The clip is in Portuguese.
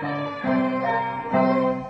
Música